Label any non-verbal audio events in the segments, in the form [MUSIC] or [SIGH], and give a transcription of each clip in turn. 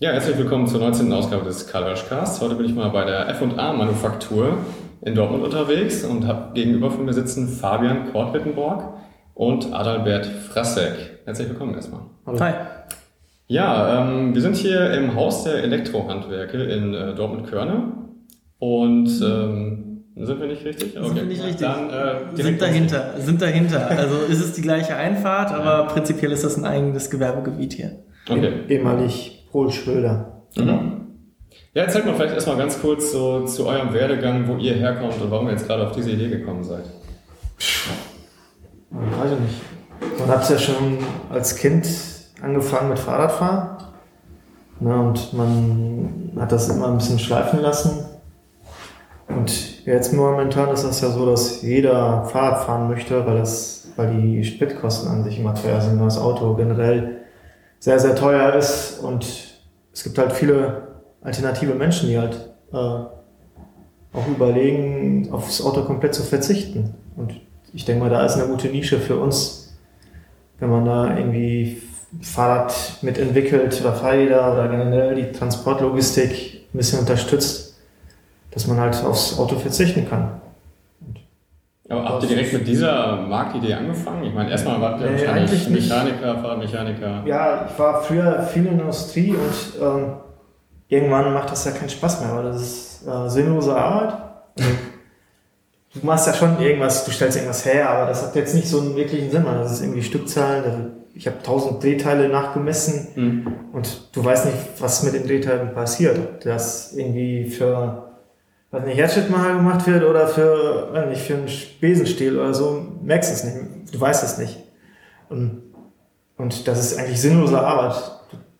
Ja, herzlich willkommen zur 19. Ausgabe des Colorcast. Heute bin ich mal bei der F&A Manufaktur in Dortmund unterwegs und habe gegenüber von mir sitzen Fabian Kortwittenborg und Adalbert Frassek. Herzlich willkommen erstmal. Hallo. Hi. Ja, ähm, wir sind hier im Haus der Elektrohandwerke in äh, Dortmund-Körne und ähm, sind wir nicht richtig? Okay. Sind wir nicht richtig. Dann, äh, sind dahinter, sind dahinter. Also ist es die gleiche Einfahrt, aber prinzipiell ist das ein eigenes Gewerbegebiet hier. Okay. Ehemalig Paul Schröder. Mhm. Ja, erzählt mal vielleicht erstmal ganz kurz so zu eurem Werdegang, wo ihr herkommt und warum ihr jetzt gerade auf diese Idee gekommen seid. Weiß ich nicht. Man hat ja schon als Kind angefangen mit Fahrradfahren. Ne, und man hat das immer ein bisschen schleifen lassen. Und jetzt momentan ist das ja so, dass jeder Fahrrad fahren möchte, weil, das, weil die Spritkosten an sich immer teuer sind, das Auto generell sehr, sehr teuer ist und es gibt halt viele alternative Menschen, die halt äh, auch überlegen, aufs Auto komplett zu verzichten. Und ich denke mal, da ist eine gute Nische für uns, wenn man da irgendwie Fahrrad mitentwickelt oder Fahrräder oder generell die Transportlogistik ein bisschen unterstützt, dass man halt aufs Auto verzichten kann. Aber habt ihr direkt mit dieser Marktidee angefangen? Ich meine, erstmal wart ihr nee, wahrscheinlich Mechaniker, Fahrradmechaniker. Ja, ich war früher viel in der Industrie und ähm, irgendwann macht das ja keinen Spaß mehr, weil das ist äh, sinnlose Arbeit. du machst ja schon irgendwas, du stellst irgendwas her, aber das hat jetzt nicht so einen wirklichen Sinn, weil das ist irgendwie Stückzahlen. Ich habe tausend Drehteile nachgemessen mhm. und du weißt nicht, was mit den Drehteilen passiert. Ob das irgendwie für was nicht Herzschrittmacher gemacht wird oder für, weiß nicht, für einen Besenstiel oder so, merkst du es nicht. Du weißt es nicht. Und, und das ist eigentlich sinnlose Arbeit.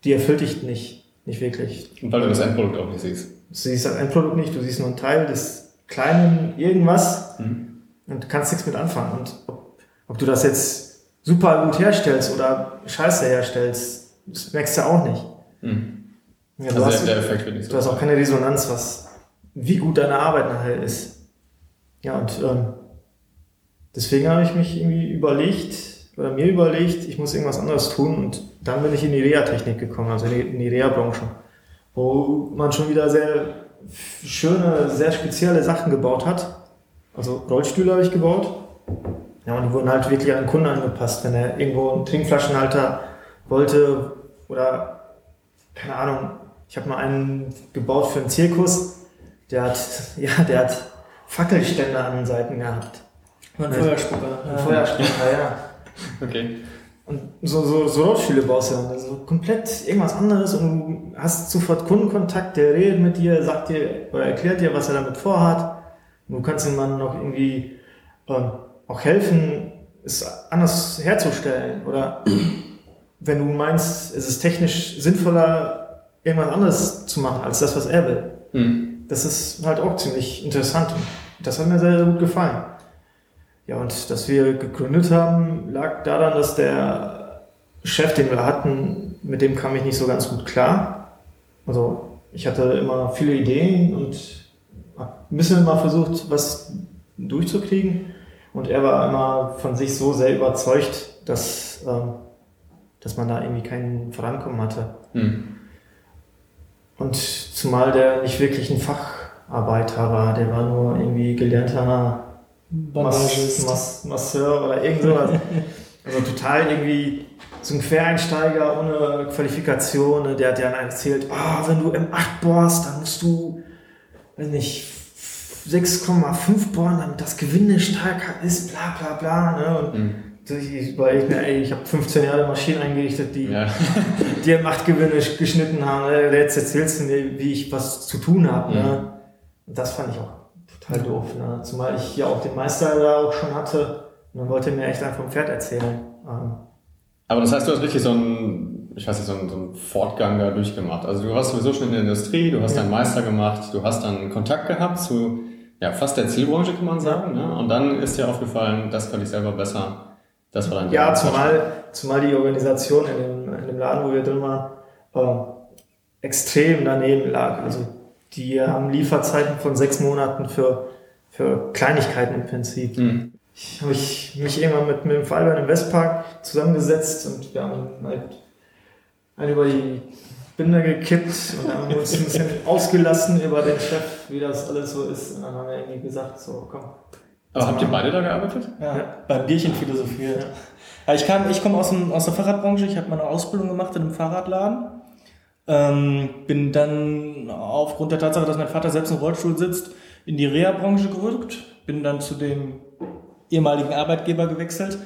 Die erfüllt dich nicht, nicht wirklich. Und weil du das Endprodukt auch nicht siehst. Du siehst das Endprodukt nicht, du siehst nur einen Teil des kleinen irgendwas mhm. und kannst nichts mit anfangen. Und ob, ob du das jetzt super gut herstellst oder scheiße herstellst, das merkst du auch nicht. Mhm. Ja, also hast, der Effekt wird nicht so. Du hast auch keine Resonanz, was, wie gut deine Arbeit nachher ist. Ja, und ähm, deswegen habe ich mich irgendwie überlegt, oder mir überlegt, ich muss irgendwas anderes tun und dann bin ich in die Reha-Technik gekommen, also in die Reha-Branche, wo man schon wieder sehr schöne, sehr spezielle Sachen gebaut hat. Also Rollstühle habe ich gebaut. Ja, und die wurden halt wirklich an den Kunden angepasst. Wenn er irgendwo einen Trinkflaschenhalter wollte oder, keine Ahnung, ich habe mal einen gebaut für einen Zirkus, der hat, ja, der hat Fackelständer an den Seiten gehabt. Ein Feuerspucker. Ein Feuerspucker, ja. Okay. Und so, so, so Rotstühle baust du dann. Also komplett irgendwas anderes und du hast sofort Kundenkontakt, der redet mit dir, sagt dir oder erklärt dir, was er damit vorhat. Und du kannst dem Mann noch irgendwie äh, auch helfen, es anders herzustellen. Oder [CLEARS THROAT] wenn du meinst, es ist technisch sinnvoller, irgendwas anderes zu machen, als das, was er will. Mhm das ist halt auch ziemlich interessant. Das hat mir sehr, sehr gut gefallen. Ja, und dass wir gegründet haben, lag daran, dass der Chef, den wir hatten, mit dem kam ich nicht so ganz gut klar. Also ich hatte immer viele Ideen und habe ein bisschen immer versucht, was durchzukriegen. Und er war immer von sich so sehr überzeugt, dass, ähm, dass man da irgendwie keinen Vorankommen hatte. Mhm. Und zumal der nicht wirklich ein Facharbeiter war, der war nur irgendwie gelernter Mass Mass Masseur oder irgend sowas. [LAUGHS] also total irgendwie so ein Quereinsteiger ohne Qualifikation, ne? der hat ja erzählt, oh, wenn du M8 bohrst, dann musst du, weiß nicht, 6,5 bohren, damit das Gewinde stärker ist, bla bla bla. Ne? Und mhm ich, weil ich, ey, ich habe 15 Jahre Maschinen eingerichtet, die, ja. [LAUGHS] die Machtgewinne geschnitten haben. Ne? Jetzt erzählst du mir, wie ich was zu tun habe. Ne? Mhm. Das fand ich auch total doof. Ne? Zumal ich ja auch den Meister da auch schon hatte. Und dann wollte er mir echt einfach vom Pferd erzählen. Ähm. Aber das heißt, du hast richtig so einen, ich weiß nicht, so einen, so einen Fortgang da durchgemacht. Also du warst sowieso schon in der Industrie, du hast ja. deinen Meister gemacht, du hast dann Kontakt gehabt zu ja, fast der Zielbranche, kann man sagen. Ne? Und dann ist dir aufgefallen, das kann ich selber besser das war dann ja, zumal, zumal die Organisation in dem, in dem Laden, wo wir drin waren, äh, extrem daneben lag. Also die haben Lieferzeiten von sechs Monaten für, für Kleinigkeiten im Prinzip. Mhm. Ich habe ich mich irgendwann mit, mit dem Fallbein im Westpark zusammengesetzt und wir haben halt, halt über die Binder gekippt und haben uns ein bisschen [LAUGHS] ausgelassen über den Chef, wie das alles so ist. Und dann haben wir irgendwie gesagt, so komm. Aber habt ihr beide da gearbeitet? Ja, beim Bierchenphilosophie. Ja. Ja, ich, kam, ich komme aus, dem, aus der Fahrradbranche, ich habe meine Ausbildung gemacht in einem Fahrradladen. Ähm, bin dann aufgrund der Tatsache, dass mein Vater selbst im Rollstuhl sitzt, in die Reha-Branche gerückt. Bin dann zu dem ehemaligen Arbeitgeber gewechselt.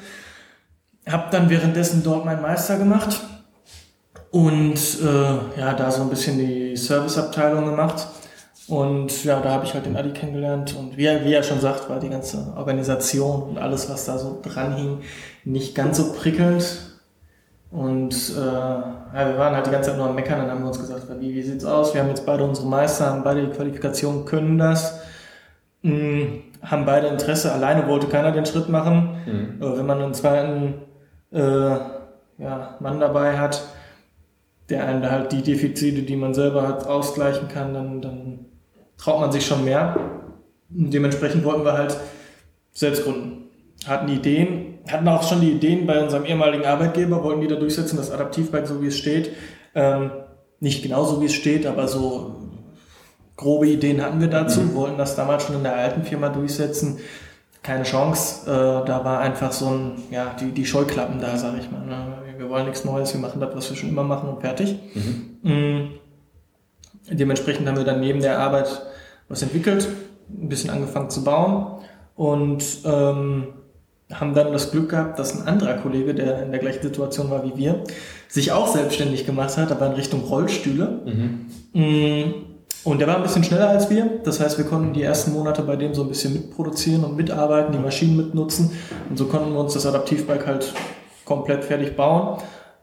Hab dann währenddessen dort meinen Meister gemacht und äh, ja, da so ein bisschen die Serviceabteilung gemacht. Und ja, da habe ich halt den Adi kennengelernt. Und wie er, wie er schon sagt, war die ganze Organisation und alles, was da so dran hing, nicht ganz so prickelnd. Und äh, ja, wir waren halt die ganze Zeit nur am Meckern, dann haben wir uns gesagt, wie, wie sieht's aus? Wir haben jetzt beide unsere Meister, haben beide die Qualifikation, können das, mh, haben beide Interesse. Alleine wollte keiner den Schritt machen. Mhm. Aber wenn man einen zweiten äh, ja, Mann dabei hat, der einen da halt die Defizite, die man selber hat, ausgleichen kann, dann, dann traut man sich schon mehr. Und dementsprechend wollten wir halt selbst gründen. Hatten Ideen, hatten auch schon die Ideen bei unserem ehemaligen Arbeitgeber, wollten die da durchsetzen, das Adaptivbike so wie es steht. Ähm, nicht genau so wie es steht, aber so grobe Ideen hatten wir dazu, wollten das damals schon in der alten Firma durchsetzen. Keine Chance, äh, da war einfach so ein, ja, die, die Scheuklappen da, sag ich mal. Ne? Wir wollen nichts Neues, wir machen das, was wir schon immer machen und fertig. Mm. Dementsprechend haben wir dann neben der Arbeit was entwickelt, ein bisschen angefangen zu bauen und ähm, haben dann das Glück gehabt, dass ein anderer Kollege, der in der gleichen Situation war wie wir, sich auch selbstständig gemacht hat, aber in Richtung Rollstühle. Mm, Und der war ein bisschen schneller als wir. Das heißt, wir konnten die ersten Monate bei dem so ein bisschen mitproduzieren und mitarbeiten, die Maschinen mitnutzen. Und so konnten wir uns das Adaptivbike halt komplett fertig bauen.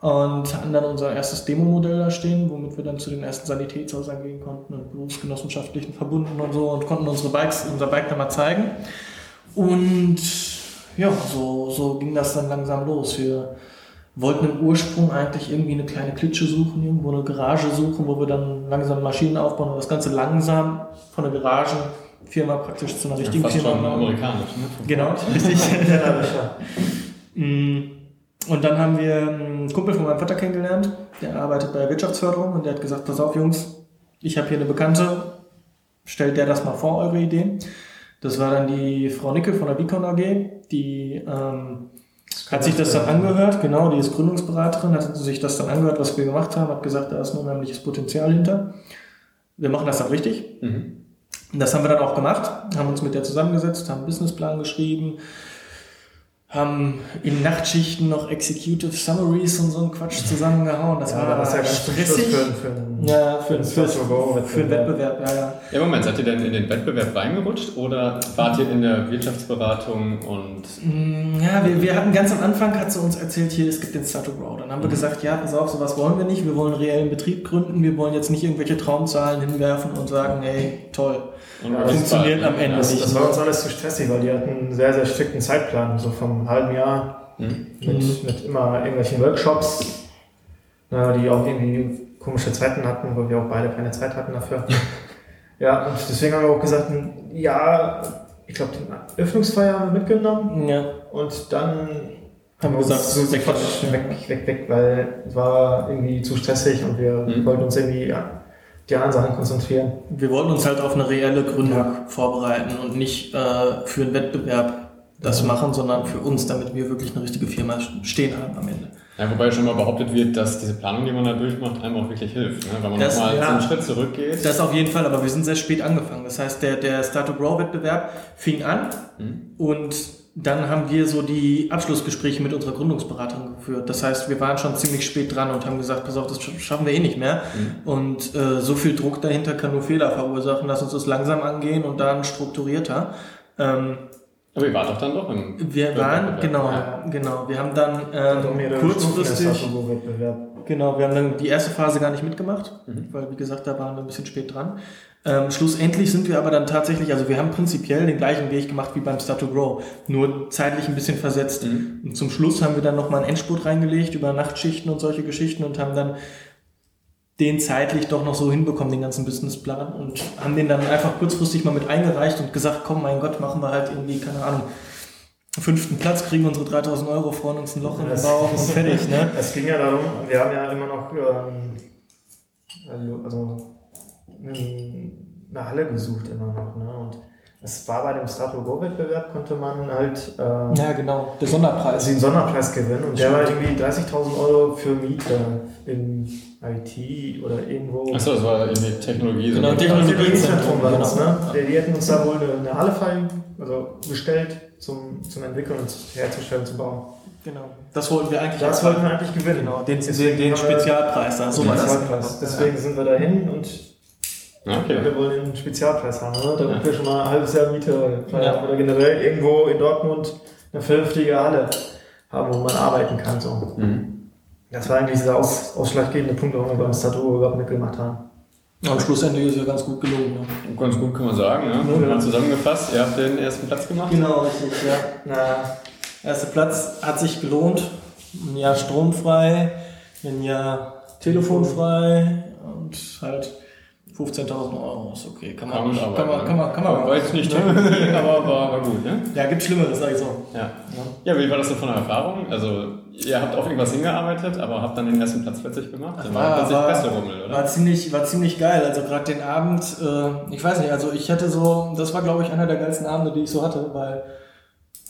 Und hatten dann unser erstes Demo-Modell da stehen, womit wir dann zu den ersten Sanitätshäusern gehen konnten und berufsgenossenschaftlichen Verbunden und so und konnten unsere Bikes, unser Bike dann mal zeigen. Und ja, so, so ging das dann langsam los. Wir wollten im Ursprung eigentlich irgendwie eine kleine Klitsche suchen, irgendwo eine Garage suchen, wo wir dann langsam Maschinen aufbauen und das Ganze langsam von der Garagenfirma praktisch zu einer richtigen Fast Firma schon amerikanisch, ne? Genau, [LAUGHS] richtig. Und dann haben wir einen Kumpel von meinem Vater kennengelernt, der arbeitet bei der Wirtschaftsförderung und der hat gesagt, pass auf Jungs, ich habe hier eine Bekannte, stellt der das mal vor, eure Ideen. Das war dann die Frau Nickel von der Bicon AG, die ähm, hat sich das dann angehört, genau, die ist Gründungsberaterin, hat sich das dann angehört, was wir gemacht haben, hat gesagt, da ist ein unheimliches Potenzial hinter. Wir machen das dann richtig. Mhm. Das haben wir dann auch gemacht, haben uns mit der zusammengesetzt, haben einen Businessplan geschrieben, haben in Nachtschichten noch Executive Summaries und so einen Quatsch zusammengehauen. Das war ja ganz zum Schluss stressig. für, für ja, für, für, Stop-and-Go-Wettbewerb. für einen Wettbewerb, ja, ja. Ja, Moment, seid ihr denn in den Wettbewerb reingerutscht oder wart ihr in der Wirtschaftsberatung und Mm, Ja, wir, wir hatten ganz am Anfang, hat sie uns erzählt, hier, es gibt den Startup Grow. Dann haben wir gesagt, ja, pass auf, sowas wollen wir nicht. Wir wollen einen reellen Betrieb gründen. Wir wollen jetzt nicht irgendwelche Traumzahlen hinwerfen und sagen, hey, toll. und Ja, funktioniert war- am Ende Das, nicht. das war uns alles zu stressig, weil die hatten einen sehr, sehr strikten Zeitplan, so vom halben Jahr Mhm. mit, mit immer irgendwelchen Workshops, äh, die auch irgendwie komische Zeiten hatten, wo wir auch beide keine Zeit hatten dafür. [LAUGHS] ja, und deswegen haben wir auch gesagt, ja, ich glaube, den Öffnungsfeier haben wir mitgenommen Ja, und dann Haben wir gesagt, so weg weg, weg, weg, weil es war irgendwie zu stressig und wir Mhm. wollten uns irgendwie ja, die anderen Sachen konzentrieren. wir wollten uns halt auf eine reelle Gründung vorbereiten und nicht äh, für einen Wettbewerb das machen, sondern für uns, damit wir wirklich eine richtige Firma stehen haben am Ende. Ja, wobei schon mal behauptet wird, dass diese Planung, die man da durchmacht, einem auch wirklich hilft. Ne? Wenn man Das- nochmal ja. einen Schritt zurückgeht. Das auf jeden Fall, aber wir sind sehr spät angefangen. Das heißt, der, der Start to Grow Wettbewerb fing an Mhm. und dann haben wir so die Abschlussgespräche mit unserer Gründungsberatung geführt. Das heißt, wir waren schon ziemlich spät dran und haben gesagt, pass auf, das schaffen wir eh nicht mehr. Und äh, so viel Druck dahinter kann nur Fehler verursachen. Lass uns das langsam angehen und dann strukturierter. Ähm, Aber ihr wart doch dann doch im wir waren, Wettbewerb. genau, Ja. genau. Wir haben dann ähm, kurzfristig, genau, wir haben dann die erste Phase gar nicht mitgemacht, Mhm. weil wie gesagt, da waren wir ein bisschen spät dran. Ähm, schlussendlich sind wir aber dann tatsächlich, also wir haben prinzipiell den gleichen Weg gemacht wie beim Start to Grow, nur zeitlich ein bisschen versetzt. Mhm. Und zum Schluss haben wir dann nochmal einen Endspurt reingelegt über Nachtschichten und solche Geschichten und haben dann den zeitlich doch noch so hinbekommen, den ganzen Businessplan und haben den dann einfach kurzfristig mal mit eingereicht und gesagt, komm, mein Gott, machen wir halt irgendwie, keine Ahnung, fünften Platz, kriegen unsere 3000 Euro, freuen uns ein Loch in den Bauch und fertig, ne? [LAUGHS] Es ging ja darum, wir haben ja immer noch ähm, also eine Halle gesucht immer noch. Ne? Und es war bei dem Strato Go Wettbewerb, konnte man halt äh, ja, genau, der Sonderpreis. Also den Sonderpreis gewinnen und der war irgendwie 30.000 Euro für Miete im IT oder irgendwo. Achso, das war irgendwie Technologie. Genau, Also Technologiezentrum war das, ne? Die, die hätten uns da wohl eine, eine Halle frei, also bestellt zum, zum Entwickeln und herzustellen, zu bauen. Genau. Das wollten wir eigentlich. Das wollten wir eigentlich gewinnen. Genau, den, den, den Spezialpreis da. So war das. Spezialpreis. Deswegen sind wir dahin und Okay. wir wollen den Spezialpreis haben, ne? damit wir schon mal ein halbes Jahr Miete Ja. oder generell irgendwo in Dortmund eine vernünftige Halle haben, wo man arbeiten kann. So. Mhm. Das war eigentlich dieser aus, ausschlaggebende Punkt, warum wir beim Statur überhaupt mitgemacht haben. Am Schlussendlich ist ja ganz gut gelungen. Ne? Ganz gut kann man sagen, ja. Ja. Mal zusammengefasst, ihr habt den ersten Platz gemacht. Genau, richtig, ja. Na, Erster Platz hat sich gelohnt. Ein Jahr stromfrei, ein Jahr telefonfrei und halt 15.000 Euro ist okay. Kann man, Kann man kann man, kann man, kann man, War jetzt nicht Technologie, [LAUGHS] aber war, war gut, ne? Ja, gibt Schlimmeres, sag ich so. Ja. Ja, wie war das denn von der Erfahrung? Also, ihr habt auf irgendwas hingearbeitet, aber habt dann den ersten Platz plötzlich gemacht. Dann war plötzlich war, Presserummel, oder? war, ziemlich, war ziemlich geil. Also gerade den Abend, äh, ich weiß nicht, also ich hatte so, das war glaube ich einer der geilsten Abende, die ich so hatte, weil,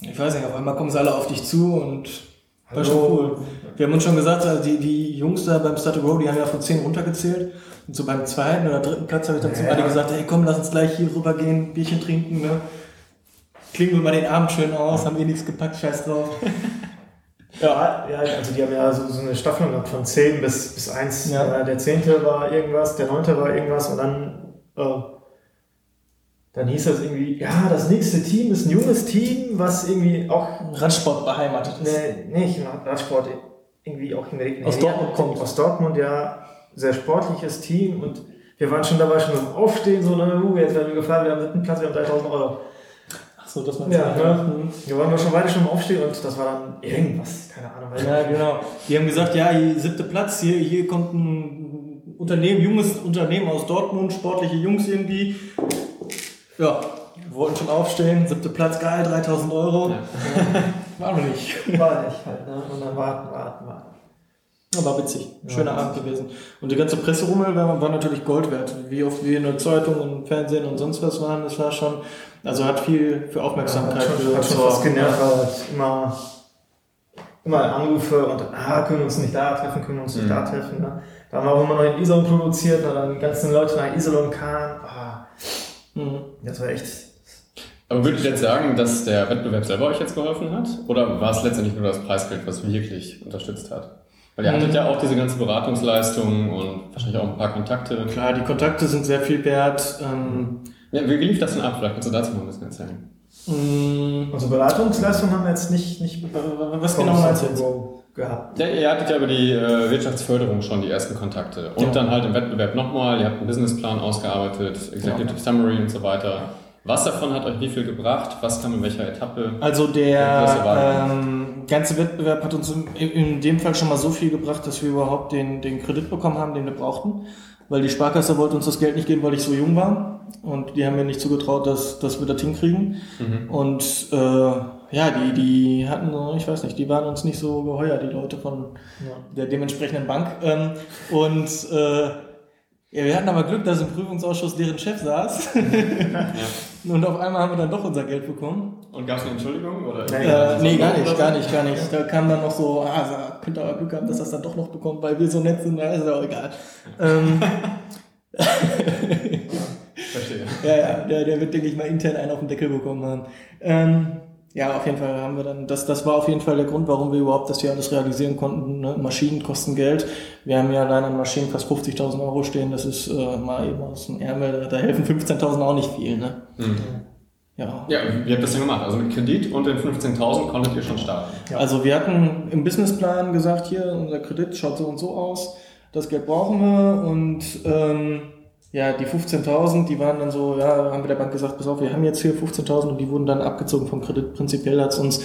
ich weiß nicht, auf einmal kommen sie alle auf dich zu und war schon cool. Wir haben uns schon gesagt, also die, die Jungs da beim Start Row, die haben ja von 10 runtergezählt. Und so beim zweiten oder dritten Platz habe ich dann zu Ja. Adi gesagt, hey komm, lass uns gleich hier rüber gehen, Bierchen trinken, ne? Klingen wir mal den Abend schön aus, haben eh nichts gepackt, scheiß drauf. Ja, ja, also die haben ja so, so eine Staffelung gehabt von 10 bis, bis 1. Ja. Äh, Der 10. war irgendwas, der 9. war irgendwas und dann, äh, dann hieß das irgendwie, ja, das nächste Team ist ein junges Team, was irgendwie auch Radsport beheimatet ist. Nee, nicht Radsport, irgendwie auch in der Aus Dortmund kommt. Aus Dortmund, ja. Sehr sportliches Team und wir waren schon dabei, schon Aufstehen, so, ne, uh, jetzt werden wir gefahren, wir haben siebten Platz, wir haben 3000 Euro. So, das man Ja, ne? Wir waren schon beide schon im Aufstehen und das war dann irgendwas, keine Ahnung. Ja, genau. Die haben gesagt, ja, hier, siebte Platz, hier, hier kommt ein Unternehmen, junges Unternehmen aus Dortmund, sportliche Jungs irgendwie. Ja, wollten schon aufstehen, siebte Platz, geil, 3000 Euro. War noch nicht. War nicht halt, ne? Und dann warten, warten, warten. Aber witzig. Schöner Ja. Abend gewesen. Und die ganze Presserummel war, war natürlich Gold wert. Wie oft wir in der Zeitung und Fernsehen und sonst was waren, das war schon, also hat viel für Aufmerksamkeit hat schon, für hat schon genervt, halt immer, immer Anrufe und ah, können wir uns nicht da treffen, können wir uns nicht Mhm. da treffen. Ne? Da haben wir auch immer noch in Iserlohn produziert, und dann die ganzen Leute nach Iserlohn kamen. Ah, Mhm. das war echt Aber würdet ihr jetzt sagen, dass der Wettbewerb selber euch jetzt geholfen hat? Oder war es letztendlich nur das Preisgeld, was wirklich unterstützt hat? Weil ihr hattet Mhm. ja auch diese ganze Beratungsleistung und wahrscheinlich auch ein paar Kontakte. Klar, die Kontakte sind sehr viel wert. Ähm, Ja, wie, wie lief das denn ab? Vielleicht kannst du dazu mal ein bisschen erzählen. mh, Unsere Beratungsleistung haben wir jetzt nicht, nicht was genau meinst du jetzt? Gehabt. Ja, ihr hattet ja über die äh, Wirtschaftsförderung schon die ersten Kontakte. Und Ja. dann halt im Wettbewerb nochmal, ihr habt einen Businessplan ausgearbeitet, Executive Summary und so weiter. Was davon hat euch wie viel gebracht? Was kam in welcher Etappe? Also Ja, der ähm, ganze Wettbewerb hat uns in, in dem Fall schon mal so viel gebracht, dass wir überhaupt den, den Kredit bekommen haben, den wir brauchten. Weil die Sparkasse wollte uns das Geld nicht geben, weil ich so jung war. Und die haben mir nicht zugetraut, dass, dass wir das hinkriegen. Mhm. Und äh, ja, die, die hatten so, ich weiß nicht, die waren uns nicht so geheuer, die Leute von der dementsprechenden Bank. Ähm, und äh, ja, wir hatten aber Glück, dass im Prüfungsausschuss deren Chef saß. [LAUGHS] [LAUGHS] Und auf einmal haben wir dann doch unser Geld bekommen. Und gab es eine Entschuldigung? Oder Nee, Äh, nee, gar nicht, gar nicht, gar nicht. Da kam dann noch so, ah, also, könnt ihr aber Glück haben, dass das dann doch noch bekommt, weil wir so nett sind, na, ist ja auch egal. ähm, [LAUGHS] Verstehe. [LAUGHS] ja, ja, der, der wird, denke ich mal, intern einen auf den Deckel bekommen haben. Ähm, ja, auf jeden Fall haben wir dann, das, das war auf jeden Fall der Grund, warum wir überhaupt das hier alles realisieren konnten. Ne? Maschinen kosten Geld. Wir haben ja allein an Maschinen fast 50.000 Euro stehen. Das ist äh, mal eben aus dem Ärmel. Da helfen 15.000 auch nicht viel. Ne? Mhm. Ja. Ja, wie habt ihr das denn gemacht? Also mit Kredit und den 15.000 konntet ihr schon starten. Ja. Also wir hatten im Businessplan gesagt, hier, unser Kredit schaut so und so aus, das Geld brauchen wir und ähm, ja, die 15.000, die waren dann so, ja, haben wir der Bank gesagt, pass auf, wir haben jetzt hier 15.000 und die wurden dann abgezogen vom Kredit. Prinzipiell hat's uns,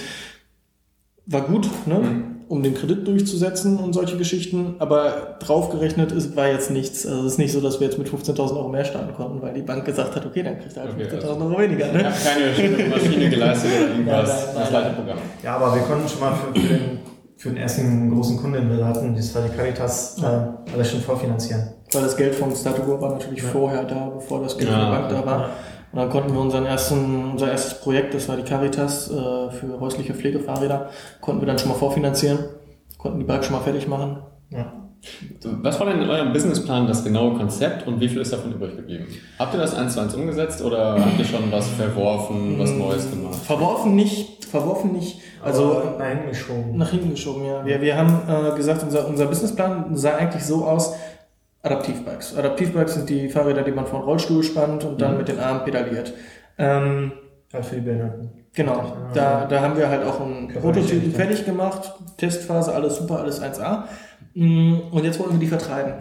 war gut, ne? Mhm. um den Kredit durchzusetzen und solche Geschichten, aber draufgerechnet ist, war jetzt nichts. Also es ist nicht so, dass wir jetzt mit 15.000 Euro mehr starten konnten, weil die Bank gesagt hat, okay, dann kriegt er halt Okay, 15.000 also- Euro weniger. Ne? habt keine Maschine geleistet oder [LAUGHS] irgendwas, Nein, nein, das. Leiterprogramm. Ja, aber wir konnten schon mal für, für, den, für den ersten großen Kunden, den wir hatten, das war die Caritas, Ja. äh, alles schon vorfinanzieren. Weil das Geld von Statugo war natürlich Ja. vorher da, bevor das Geld Ja, von der Bank da war. Und dann konnten wir unseren ersten, unser erstes Projekt, das war die Caritas äh, für häusliche Pflegefahrräder, konnten wir dann schon mal vorfinanzieren, konnten die Bike schon mal fertig machen. Ja. Was war denn in eurem Businessplan das genaue Konzept und wie viel ist davon übrig geblieben? Habt ihr das eins zu eins umgesetzt oder habt ihr schon was verworfen, was Neues gemacht? Verworfen nicht, verworfen nicht. Also Aber nach hinten geschoben. Nach hinten geschoben, ja. Wir, wir haben äh, gesagt, unser, unser Businessplan sah eigentlich so aus, Adaptivbikes. Adaptivbikes sind die Fahrräder, die man den Rollstuhl spannt und dann Mhm. mit den Armen pedaliert. Ähm, Halt für die Behinderten. genau, ja. da, da haben wir halt auch ein Bereich, Prototyp ja. fertig gemacht, Testphase, alles super, alles 1A. Mm, Und jetzt wollten wir die vertreiben.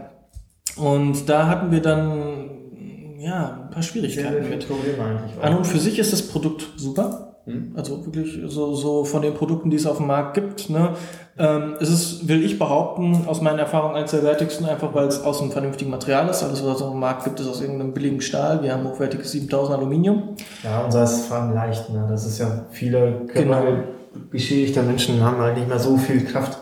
Und da hatten wir dann ja, ein paar Schwierigkeiten mit. Probleme eigentlich. An und für sich ist das Produkt super. Hm? Also wirklich so, so von den Produkten, die es auf dem Markt gibt. Ne? Ähm, es ist, will ich behaupten, aus meinen Erfahrungen eines der wertigsten, einfach weil es aus einem vernünftigen Material ist. Alles, was es auf dem Markt gibt, ist aus irgendeinem billigen Stahl. Wir haben hochwertiges 7000 Aluminium. Ja, unser ist vor allem leicht. Ne? Das ist ja viele Genau. geschädigte Menschen haben halt nicht mehr so viel Kraft,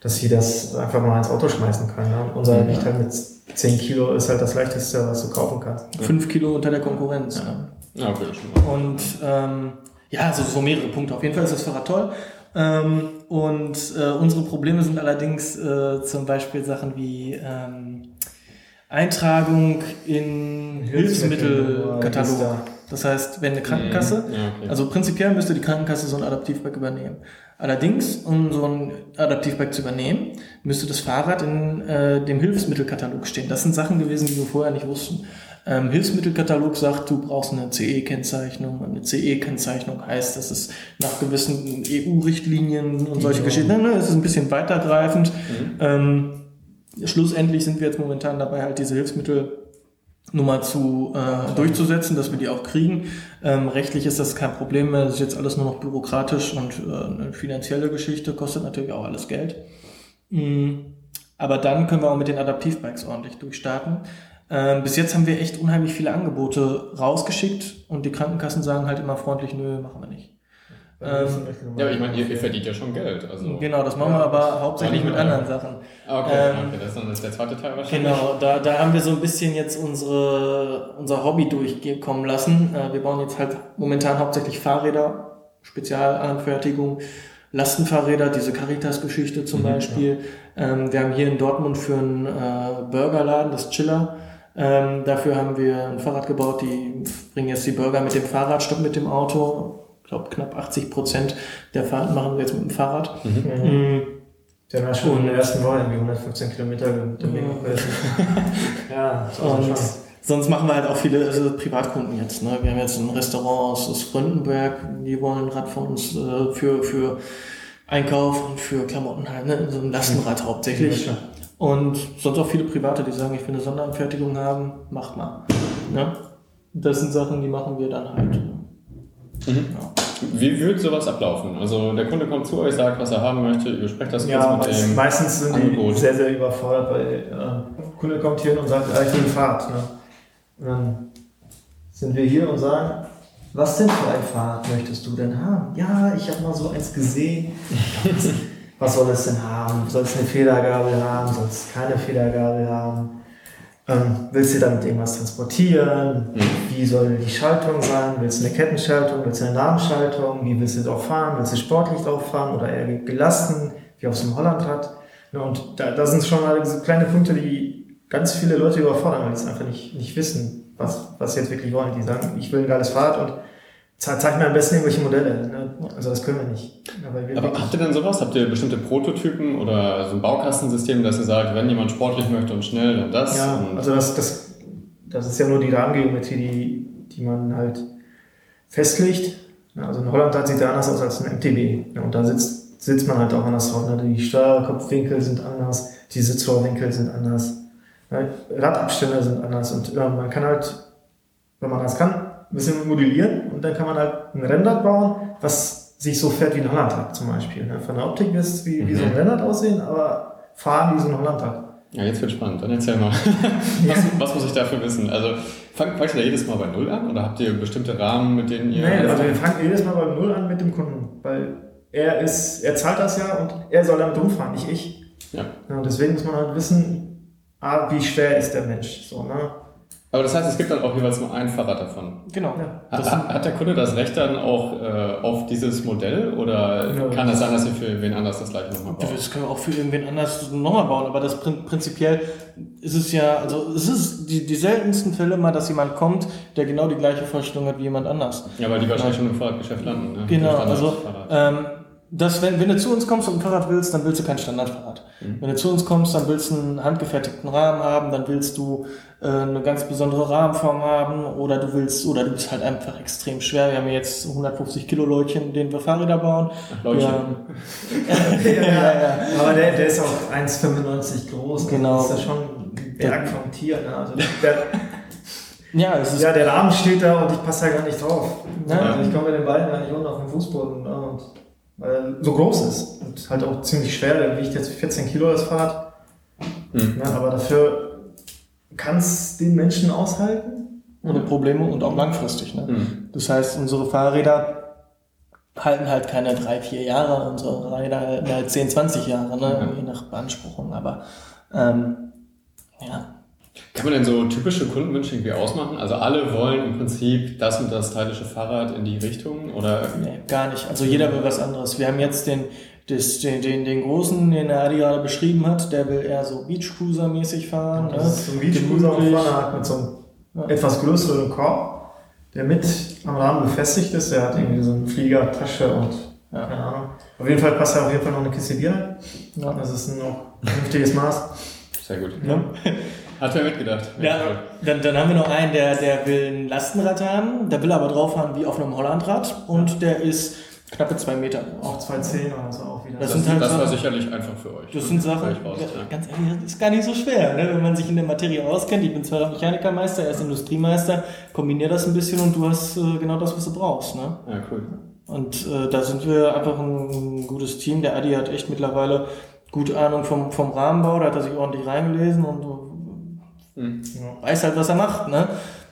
dass sie das einfach mal ins Auto schmeißen können. Ne? Unser Mhm. Gewicht halt mit 10 Kilo ist halt das leichteste, was du kaufen kannst. Fünf Kilo unter der Konkurrenz. Ne? Ja, okay, schon mal. Und ähm, ja, also so mehrere Punkte. Auf jeden Fall ist das Fahrrad toll. Ähm, und äh, unsere Probleme sind allerdings äh, zum Beispiel Sachen wie ähm, Eintragung in Hilfsmittelkatalog. Das heißt, wenn eine Krankenkasse, Ja, okay. also prinzipiell müsste die Krankenkasse so ein Adaptivbike übernehmen. Allerdings, um so ein Adaptivbike zu übernehmen, müsste das Fahrrad in äh, dem Hilfsmittelkatalog stehen. Das sind Sachen gewesen, die wir vorher nicht wussten. Ähm, Hilfsmittelkatalog sagt, du brauchst eine CE-Kennzeichnung. Eine CE-Kennzeichnung heißt, dass es nach gewissen EU-Richtlinien und solche Ja. Geschichten, ne, es ist ein bisschen weitergreifend. Mhm. Ähm, schlussendlich sind wir jetzt momentan dabei, halt diese Hilfsmittelnummer zu äh, durchzusetzen, dass wir die auch kriegen. Ähm, rechtlich ist das kein Problem mehr. Das ist jetzt alles nur noch bürokratisch und äh, eine finanzielle Geschichte, kostet natürlich auch alles Geld. Mm, Aber dann können wir auch mit den Adaptivbikes ordentlich durchstarten. Ähm, bis jetzt haben wir echt unheimlich viele Angebote rausgeschickt und die Krankenkassen sagen halt immer freundlich, nö, machen wir nicht. Ähm, Ja, aber ich meine, ihr, ihr verdient ja schon Geld. Also. Genau, das machen wir Ja. aber hauptsächlich mit anderen Sachen. Ah, okay, Ähm, okay, das ist dann das ist der zweite Teil wahrscheinlich. Genau, da, da haben wir so ein bisschen jetzt unsere, unser Hobby durchkommen lassen. Äh, Wir bauen jetzt halt momentan hauptsächlich Fahrräder, Spezialanfertigung, Lastenfahrräder, diese Caritas-Geschichte zum Mhm, Beispiel. Ähm, wir haben hier in Dortmund für einen äh, Burgerladen, das Chiller, ähm, dafür haben wir ein Fahrrad gebaut, die bringen jetzt die Burger mit dem Fahrrad statt mit dem Auto. Ich glaube, knapp 80 Prozent der Fahrten machen wir jetzt mit dem Fahrrad. Mhm. Mhm. Der hat schon in der ersten Woche irgendwie 115 Kilometer mit dem Weg hochgerissen. Ja, das war Und schon. sonst machen wir halt auch viele also Privatkunden jetzt. Ne? Wir haben jetzt ein Restaurant aus, aus Fröndenberg, die wollen ein Rad von uns äh, für, für Einkauf und für Klamotten halt, ne? so ein Lastenrad hauptsächlich. Ja, Und sonst auch viele Private, die sagen, ich will eine Sonderanfertigung haben, macht mal. Ne? Das sind Sachen, die machen wir dann halt. Mhm. Wie würde sowas ablaufen? Also der Kunde kommt zu euch, sagt, was er haben möchte, ihr besprecht das Ja, kurz mit dem. meistens sind Angebot. die sehr, sehr überfordert, weil äh, der Kunde kommt hier hin und sagt, ah, ich will ein Fahrrad. Ne? Und dann sind wir hier und sagen, was denn für ein Fahrrad möchtest du denn haben? Ja, ich habe mal so eins gesehen. [LAUGHS] was soll es denn haben? Soll es eine Federgabel haben? Soll es keine Federgabel haben? Ähm, willst du damit irgendwas transportieren? Mhm. Wie soll die Schaltung sein? Willst du eine Kettenschaltung? Willst du eine Namenschaltung? Wie willst du drauf fahren? Willst du sportlich drauf fahren oder eher gelassen, wie auf so einem Hollandrad? Ja, und da, da sind schon mal so kleine Punkte, die ganz viele Leute überfordern, weil es einfach nicht, nicht wissen, was, was sie jetzt wirklich wollen. Die sagen, ich will ein geiles Fahrrad und zeig mir am besten irgendwelche Modelle. Ne? Also das können wir nicht. Aber, wir Aber habt ihr denn sowas? Habt ihr bestimmte Prototypen oder so ein Baukastensystem, dass ihr sagt, wenn jemand sportlich möchte und schnell, dann das? Ja, also das, das, das ist ja nur die Rahmengeometrie, die, die man halt festlegt. Also in Holland sieht der anders aus als ein MTB. Und da sitzt, sitzt man halt auch anders drauf. ne? Die Steuerkopfwinkel sind anders, die Sitzrohrwinkel sind anders, ja, Radabstände sind anders. Und ja, man kann halt, wenn man das kann, ein bisschen modellieren und dann kann man halt ein Rennrad bauen, was sich so fährt wie ein Hollandrad zum Beispiel. Ne? Von der Optik wird es wie, wie so ein Mhm. Rennrad aussehen, aber fahren wie so ein Hollandrad. ja, jetzt wird spannend. Dann erzähl mal. [LAUGHS] Was, was muss ich dafür wissen? Also fangt fangt ihr da jedes Mal bei Null an oder habt ihr bestimmte Rahmen, mit denen ihr. Nein, also wir fangen jedes Mal bei Null an mit dem Kunden, weil er ist, er zahlt das ja und er soll damit rumfahren, nicht ich. Ja. Ja, deswegen muss man halt wissen, ah, wie schwer ist der Mensch, so, ne? Aber das heißt, es gibt dann auch jeweils nur ein Fahrrad davon. Genau. Ja. Das Hat, hat der Kunde das Recht dann auch äh, auf dieses Modell oder Ja. kann es sein, dass ihr für wen anders das gleiche nochmal baut? Das können wir auch für irgendwen anders nochmal bauen, aber das prin- prinzipiell ist es ja, also es ist die, die seltensten Fälle mal, dass jemand kommt, der genau die gleiche Vorstellung hat wie jemand anders. Ja, weil die wahrscheinlich schon im Fahrradgeschäft landen. Ne? Genau, also ähm, das, wenn, wenn du zu uns kommst und ein Fahrrad willst, dann willst du kein Standardfahrrad. Wenn du zu uns kommst, dann willst du einen handgefertigten Rahmen haben, dann willst du äh, eine ganz besondere Rahmenform haben oder du willst, oder du bist halt einfach extrem schwer. Wir haben jetzt 150 Kilo Leutchen, denen wir Fahrräder bauen. Leutchen. Wir, [LAUGHS] ja, ja, ja. Aber der, der ist auch 1,95 groß. Genau. Das ist ja schon ein Berg vom Tier. Ne? Also der, ja, es ist ja, der Rahmen steht da und ich passe da gar nicht drauf. Ja. Also ich komme mit den Beinen gar nicht runter auf den Fußboden. Ne? Und, weil so groß ist und halt auch ziemlich schwer. Der wiegt jetzt 14 Kilo das Fahrrad. Hm. Ne? Aber dafür kann es den Menschen aushalten. ohne Probleme und auch langfristig. Ne? Hm. Das heißt, unsere Fahrräder halten halt keine drei, vier Jahre, unsere Räder halten halt 10, 20 Jahre, ne? Mhm. je nach Beanspruchung. Aber ähm, ja, Kann man denn so typische Kundenwünsche irgendwie ausmachen? Also alle wollen im Prinzip das und das stylische Fahrrad in die Richtung oder nee, gar nicht. Also jeder will was anderes. Wir haben jetzt den, das, den, den, den großen, den der Adi gerade beschrieben hat, der will eher so Beachcruiser-mäßig fahren. Das ist so ne? ein Beachcruiser auf hat mit so einem Ja. etwas größeren Korb, der mit am Rahmen befestigt ist. Der hat irgendwie so eine Fliegertasche und Ja. keine Ahnung. Auf jeden Fall passt da auf jeden Fall noch eine Kiste Bier rein. Ja. Das ist ein noch vernünftiges Maß. sehr gut. Ja. [LAUGHS] Hat wer mitgedacht? Ja, dann, dann haben wir noch einen, der, der will ein Lastenrad haben, der will aber drauf fahren wie auf einem Hollandrad und der ist knappe zwei Meter. Auch 2,10 oder so auch wieder. Das Das, sind halt das war sicherlich einfach für euch. Das sind Sachen, ganz ehrlich, das ist gar nicht so schwer, ne? wenn man sich in der Materie auskennt. Ich bin zwar Mechanikermeister, er ist Industriemeister, kombinier das ein bisschen und du hast äh, genau das, was du brauchst. Ne? Ja, cool. Und äh, da sind wir einfach ein gutes Team. Der Adi hat echt mittlerweile gute Ahnung vom, vom Rahmenbau, da hat er sich ordentlich reingelesen und Hm. äh, weiß halt, was er macht. Ne?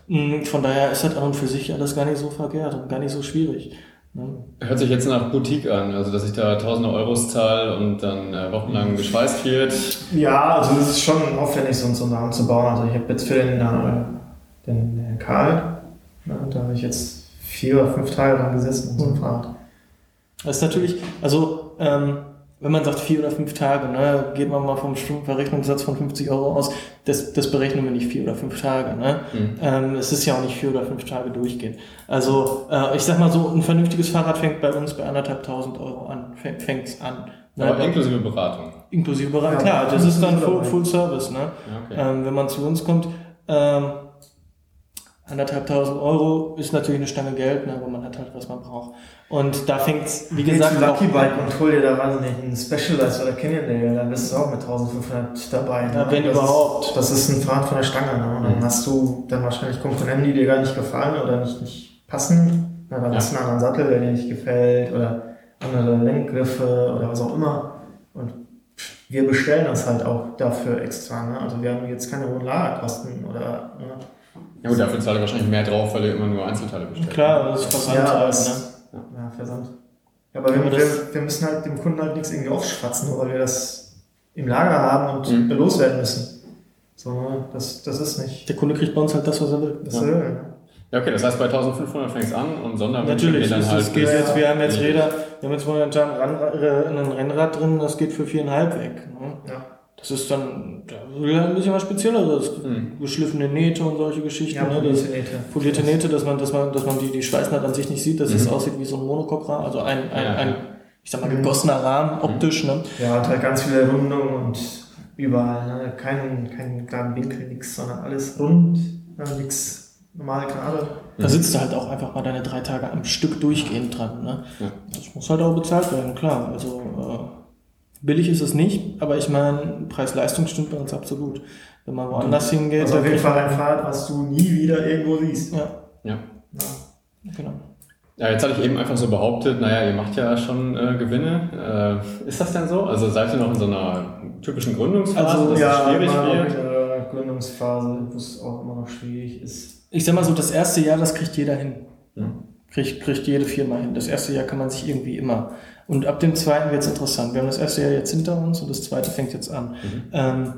Mm, Von daher ist das an und für sich alles gar nicht so verkehrt und gar nicht so schwierig. Ne? Hört sich jetzt nach Boutique an, also dass ich da tausende Euros zahle und dann äh, wochenlang geschweißt wird. Ja, also das ist schon aufwendig, so, so einen Rahmen zu bauen. Also ich habe jetzt für den, äh, den, den Karl, ne, da habe ich jetzt vier oder fünf Tage dran gesessen in so einem Fahrrad. Das ist natürlich, also ähm, wenn man sagt vier oder fünf Tage, ne, geht man mal vom Stundenverrechnungssatz von 50 Euro aus, das, das berechnen wir nicht vier oder fünf Tage. Ne? Mhm. Ähm, es ist ja auch nicht vier oder fünf Tage durchgehend. Also äh, ich sag mal so, ein vernünftiges Fahrrad fängt bei uns bei anderthalbtausend Euro an, fängt fängt's an. Ne? Aber inklusive Beratung. inklusive Bereich, Ja, klar, das ist dann Full. Full Service. Ne? Ja, okay. Ähm, wenn man zu uns kommt, ähm, anderthalbtausend Euro ist natürlich eine Stange Geld, ne, aber man hat halt, was man braucht. Und da fängt's, wie gesagt, zu Lucky Bike und hol dir da wahnsinnig einen Specialized oder Canyon Day, dann bist du auch mit 1500 dabei. ne? Ja, wenn das überhaupt. Ist, das ist ein Fahrrad von der Stange. Ne? Und dann Mhm. hast du dann wahrscheinlich Komponenten, die dir gar nicht gefallen oder nicht, nicht passen. Na, dann Ja. hast du einen anderen Sattel, der dir nicht gefällt oder andere Lenkgriffe oder was auch immer. Und wir bestellen das halt auch dafür extra. Ne? Also wir haben jetzt keine hohen Lagerkosten oder. Ne? Ja gut, dafür zahlt ihr wahrscheinlich mehr drauf, weil ihr immer nur Einzelteile bestellt. Klar, das ist Versand Ja, halt, das- ne? Ja, Versand. Ja, aber wir, Aber wir, das- wir müssen halt dem Kunden halt nichts irgendwie aufschwatzen, nur weil wir das im Lager haben und Mhm. loswerden müssen. So, ne, das, das ist nicht Der Kunde kriegt bei uns halt das, was er will. das Ja. will. Ja, okay, das heißt bei 1500 fängt es an und Sonderwünsche Natürlich, dann es, halt geht jetzt, wir haben jetzt. Räder, wir haben jetzt momentan ein, äh, ein Rennrad drin, das geht für viereinhalb weg. Ne? Ja. Das ist dann, da will halt ein bisschen was Spezielleres. Mhm. Geschliffene Nähte und solche Geschichten. Ja, ne? polierte Nähte. polierte Nähte, dass man, dass man, dass man die, die Schweißnaht an sich nicht sieht, dass es Mhm. aussieht wie so ein Monocoque-Rahmen, also ein, ein, Ja, ein, ja. ich sag mal, Mhm. gegossener Rahmen, optisch, ne? Ja, und halt ganz viele Rundungen und überall. Ne? Keinen, keinen geraden Winkel, nix, sondern alles rund, ne? nix normal gerade. Da sitzt du halt auch einfach mal deine drei Tage am Stück durchgehend dran, ne? Ja. Das muss halt auch bezahlt werden, klar. Also, äh, billig ist es nicht, aber ich meine, Preis-Leistung stimmt bei uns absolut. Wenn man woanders hingeht, Also auf jeden Fall ein Fahrrad, was du nie wieder irgendwo siehst. Ja, Ja. Ja. genau. Ja, jetzt hatte ich eben einfach so behauptet, naja, ihr macht ja schon äh, Gewinne. Äh, ist das denn so? Also seid ihr noch in so einer typischen Gründungsphase, Also, dass ja, es schwierig wird? in der Gründungsphase, wo es auch immer noch schwierig ist. Ich sag mal so, das erste Jahr, das kriegt jeder hin. Mhm. Kriegt, kriegt jede Firma hin. Das erste Jahr kann man sich irgendwie immer. Und ab dem zweiten wird es interessant. Wir haben das erste Jahr jetzt hinter uns und das zweite fängt jetzt an. Mhm. Ähm,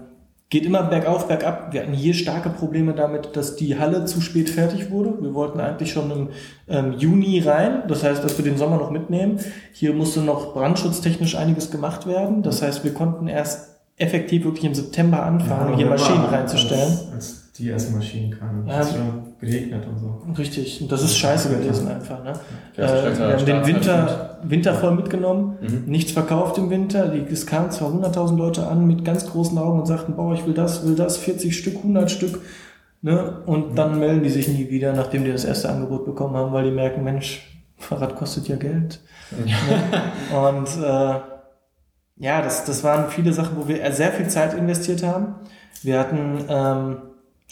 geht immer bergauf, bergab. Wir hatten hier starke Probleme damit, dass die Halle zu spät fertig wurde. Wir wollten eigentlich schon im ähm, Juni rein, das heißt, dass wir den Sommer noch mitnehmen. Hier musste noch brandschutztechnisch einiges gemacht werden. Das heißt, wir konnten erst effektiv wirklich im September anfangen, Ja, hier Maschinen als- reinzustellen. Als die ersten Maschinen kamen. Ja. Geregnet und so. Richtig, und das ist scheiße gewesen einfach. Ne? Ja, Äh, wir haben den. Winter, Winter voll mitgenommen, Mhm. nichts verkauft im Winter. Die, es kamen zwar 100.000 Leute an mit ganz großen Augen und sagten, boah, ich will das, will das, 40 Stück, 100 Stück. Ne? Und dann melden die sich nie wieder, nachdem die das erste Angebot bekommen haben, weil die merken, Mensch, Fahrrad kostet ja Geld. Ne? Und äh, ja, das, das waren viele Sachen, wo wir sehr viel Zeit investiert haben. Wir hatten ähm,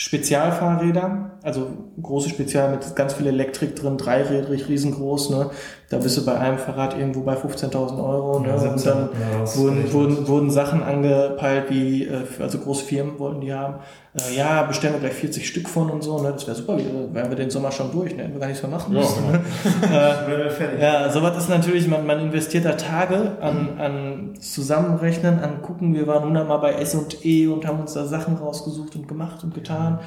Spezialfahrräder, also große Spezial mit ganz viel Elektrik drin, dreirädrig, riesengroß. Ne? Da bist du bei einem Fahrrad irgendwo bei 15.000 Euro. Ne? Ja, Und 17 dann ja, wurden, wurden, wurden Sachen angepeilt, wie, äh, also große Firmen wollten die haben. Äh, ja, bestellen wir gleich 40 Stück von und so. Ne? Das wäre super, äh, wären wir den Sommer schon durch, ne? hätten wir gar nichts mehr machen Ja, müssen. genau. Ne? [LAUGHS] äh, Wäre fertig. ja, sowas ist natürlich, man, man investiert da Tage an, an Zusammenrechnen, an gucken. Wir waren hundertmal bei S&E und haben uns da Sachen rausgesucht und gemacht und getan.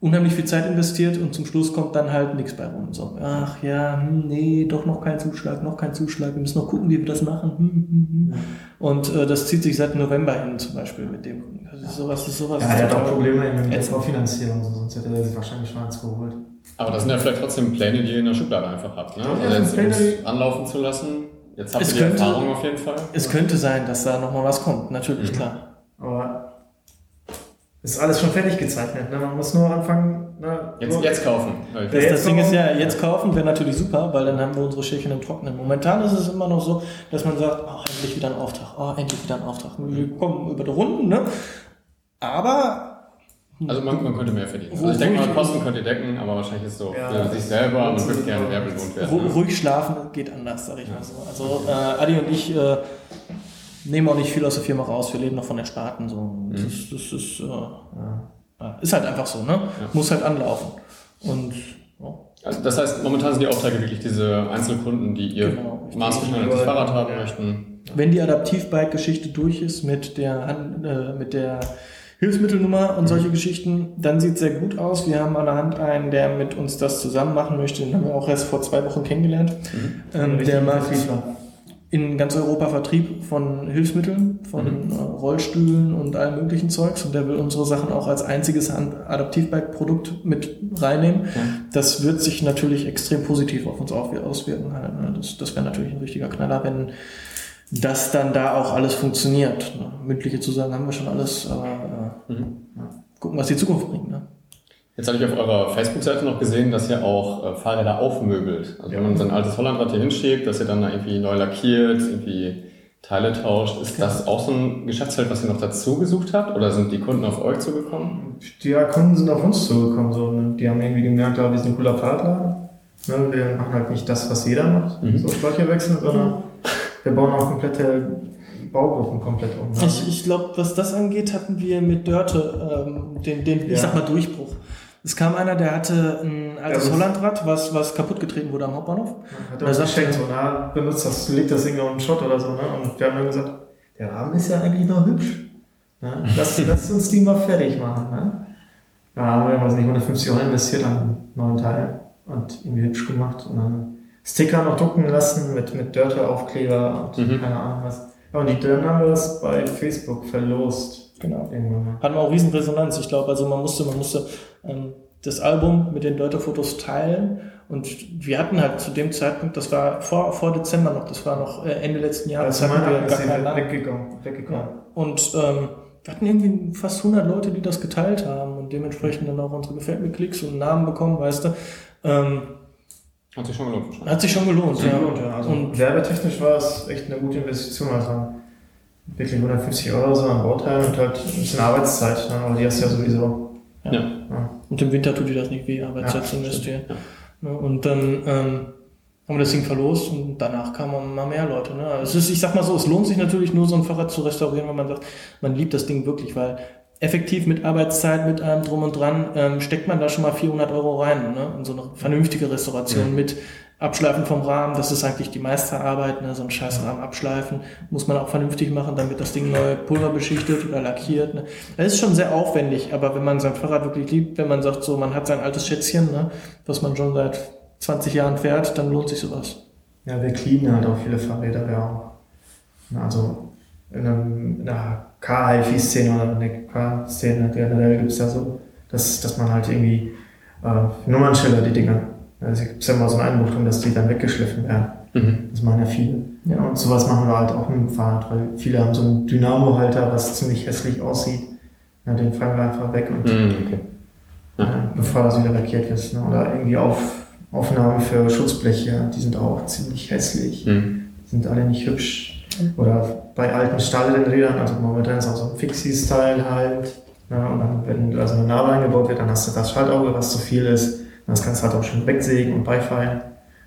Unheimlich viel Zeit investiert und zum Schluss kommt dann halt nichts bei rum. So, ach ja, hm, nee, doch noch kein Zuschlag, noch kein Zuschlag. Wir müssen noch gucken, wie wir das machen. Hm, hm. Und äh, das zieht sich seit November hin zum Beispiel mit dem. Das ist sowas, das ist sowas. Ja, er hat auch Probleme mit der. Vorfinanzierung, so, sonst hätte er sich wahrscheinlich schon eins geholt. Aber das sind ja vielleicht trotzdem Pläne, die ihr in der Schublade einfach habt. Ne? Ja, Also das jetzt anlaufen zu lassen. Jetzt habt Es ihr die könnte- Erfahrung auf jeden Fall. Es könnte sein, dass da nochmal was kommt, natürlich, Mhm. klar. Aber ist alles schon fertig gezeichnet. Ne? Man muss nur anfangen. Ne? Jetzt, nur- jetzt kaufen. Ja, Das, jetzt das Ding ist ja, jetzt kaufen wäre natürlich super, weil dann haben wir unsere Schäfchen im Trocknen. Momentan ist es immer noch so, dass man sagt, oh, endlich wieder ein Auftrag, oh, endlich wieder ein Auftrag. Wir kommen über die Runden, ne? Aber Also man, man könnte mehr verdienen. Also ich denke mal, Kosten könnt ihr decken, aber wahrscheinlich ist es so Ja. für sich selber, man Nutzen würde gerne mehr belohnt werden. ruhig schlafen geht anders, sag ich mal so. Also äh, Adi und ich äh, nehmen auch nicht viel aus der Firma raus, wir leben noch von Ersparten. So. Das, das ist, äh, ja, ist halt einfach so, ne? Muss halt anlaufen. Und ja. Also das heißt, momentan sind die Aufträge wirklich diese Einzelkunden, die ihr Genau, maßgeschneidertes Fahrrad haben Ja. möchten. wenn die Adaptivbike-Geschichte durch ist mit der, äh, mit der Hilfsmittelnummer und solche Geschichten, dann sieht es sehr gut aus. Wir haben an der Hand einen, der mit uns das zusammen machen möchte. Den haben wir auch erst vor zwei Wochen kennengelernt. Ähm, der macht. In ganz Europa Vertrieb von Hilfsmitteln, von Mhm. äh, Rollstühlen und allem möglichen Zeugs. Und der will unsere Sachen auch als einziges Adaptivbike-Produkt mit reinnehmen. Das wird sich natürlich extrem positiv auf uns auswirken. Halt, ne? Das, das wäre natürlich ein richtiger Knaller, wenn das dann da auch alles funktioniert. Ne? Mündliche Zusagen haben wir schon alles, aber äh, Mhm. ja, gucken, was die Zukunft bringt. Ne? Jetzt habe ich auf eurer Facebook-Seite noch gesehen, dass ihr auch äh, Fahrräder aufmöbelt. Also wenn man sein altes Hollandrad hier hinschiebt, dass ihr dann da irgendwie neu lackiert, irgendwie Teile tauscht. Ist das auch so ein Geschäftsfeld, was ihr noch dazu gesucht habt? Oder sind die Kunden auf euch zugekommen? Die ja, Kunden sind auf uns zugekommen. So, ne? Die haben irgendwie gemerkt, ja, wir sind ein cooler Partner. Ne? Wir machen halt nicht das, was jeder macht, Mhm. so Speicherwechsel, sondern [LAUGHS] wir bauen auch komplette Baugruppen komplett um. ne? Ich, ich glaube, was das angeht, hatten wir mit Dörte ähm, den, den ich Ja. sag mal, Durchbruch. Es kam einer, der hatte ein altes Ja, das- Hollandrad, was, was kaputt getreten wurde am Hauptbahnhof. Hat Er er uns sagt, geschenkt, so, na, benutzt das, leg das Ding auf den Shot oder so, ne? Und wir haben dann gesagt, der Rahmen ist ja eigentlich noch hübsch. Ne? Lass, [LAUGHS] lass uns die mal fertig machen, ne? Da haben wir, weiß nicht, 150 Euro investiert an einen neuen Teil und irgendwie hübsch gemacht und dann Sticker noch drucken lassen mit, mit Dörte-Aufkleber und Mhm. keine Ahnung was. Ja, und die, dann haben wir das bei Facebook verlost. Genau. Irgendwann. Hatten wir auch riesen Resonanz. Ich glaube, also man musste, man musste ähm, das Album mit den Dörte-Fotos teilen. Und wir hatten halt zu dem Zeitpunkt, das war vor, vor Dezember noch, das war noch äh, Ende letzten Jahres, Also hatten wir gar ist keinen Namen. weggegangen. weggekommen. Ja. Und ähm, wir hatten irgendwie fast 100 Leute, die das geteilt haben und dementsprechend dann auch unsere Gefällt mir Klicks und Namen bekommen, weißt du. Ähm, Hat sich schon gelohnt. hat sich schon gelohnt, ja. Gelohnt, ja. Also Und werbetechnisch war es echt eine gute Investition. Also wirklich 150 Euro so an Bauteil und halt ein bisschen Arbeitszeit, ne? aber die hast du ja sowieso. Ja. Ja. Ja. Und im Winter tut dir das nicht weh, Arbeitszeit Ja, zu investieren. Und dann ähm, haben wir das Ding verlost und danach kamen mal mehr Leute. Ne? Also Es ist, ich sag mal so, es lohnt sich natürlich nur so ein Fahrrad zu restaurieren, wenn man sagt, man liebt das Ding wirklich, weil effektiv mit Arbeitszeit, mit allem drum und dran, ähm, steckt man da schon mal 400 Euro rein, ne? in so eine vernünftige Restauration mit Abschleifen vom Rahmen, das ist eigentlich die Meisterarbeit, ne? so ein scheiß Rahmen abschleifen, muss man auch vernünftig machen, damit das Ding neu pulverbeschichtet oder lackiert. Ne? Das ist schon sehr aufwendig, aber wenn man sein Fahrrad wirklich liebt, wenn man sagt, so man hat sein altes Schätzchen, ne? was man schon seit 20 Jahren fährt, dann lohnt sich sowas. Ja, wir cleanen halt auch viele Fahrräder, ja. Also in, einem, in einer Car-HiFi-Szene oder in der Car-Szene generell gibt es ja so, dass, dass man halt irgendwie äh, Nummernschiller die Dinger also gibt es ja immer so eine Einbuchtung, dass die dann weggeschliffen werden. Mhm. Das machen ja viele. Ja, und sowas machen wir halt auch mit dem Fahrrad, weil viele haben so einen Dynamo-Halter, was ziemlich hässlich aussieht. Ja, den fangen wir einfach weg und mhm, okay. ja. äh, bevor das wieder lackiert ist. Ne? Oder irgendwie auf, Aufnahmen für Schutzbleche, die sind auch ziemlich hässlich. Mhm. Die sind alle nicht hübsch. Oder bei alten Stahlrädern, also momentan ist auch so ein Fixie-Style halt. Ja, und dann, wenn also eine Narbe eingebaut wird, dann hast du das Schaltauge, was zu viel ist. Das kannst du halt auch schon wegsägen und beifallen.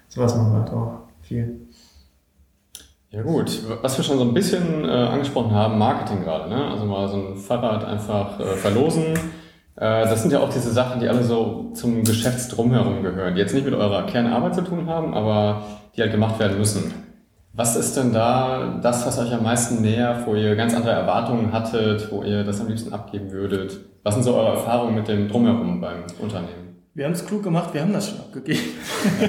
Sowas machen wir halt auch viel. Ja gut, was wir schon so ein bisschen äh, angesprochen haben, Marketing gerade, ne? Also mal so ein Fahrrad einfach äh, verlosen. Äh, das sind ja auch diese Sachen, die alle so zum Geschäftsdrumherum gehören, die jetzt nicht mit eurer Kernarbeit zu tun haben, aber die halt gemacht werden müssen. Was ist denn da das, was euch am meisten nervt, wo ihr ganz andere Erwartungen hattet, wo ihr das am liebsten abgeben würdet? Was sind so eure Erfahrungen mit dem Drumherum beim Unternehmen? Wir haben es klug gemacht, wir haben das schon abgegeben. [LAUGHS]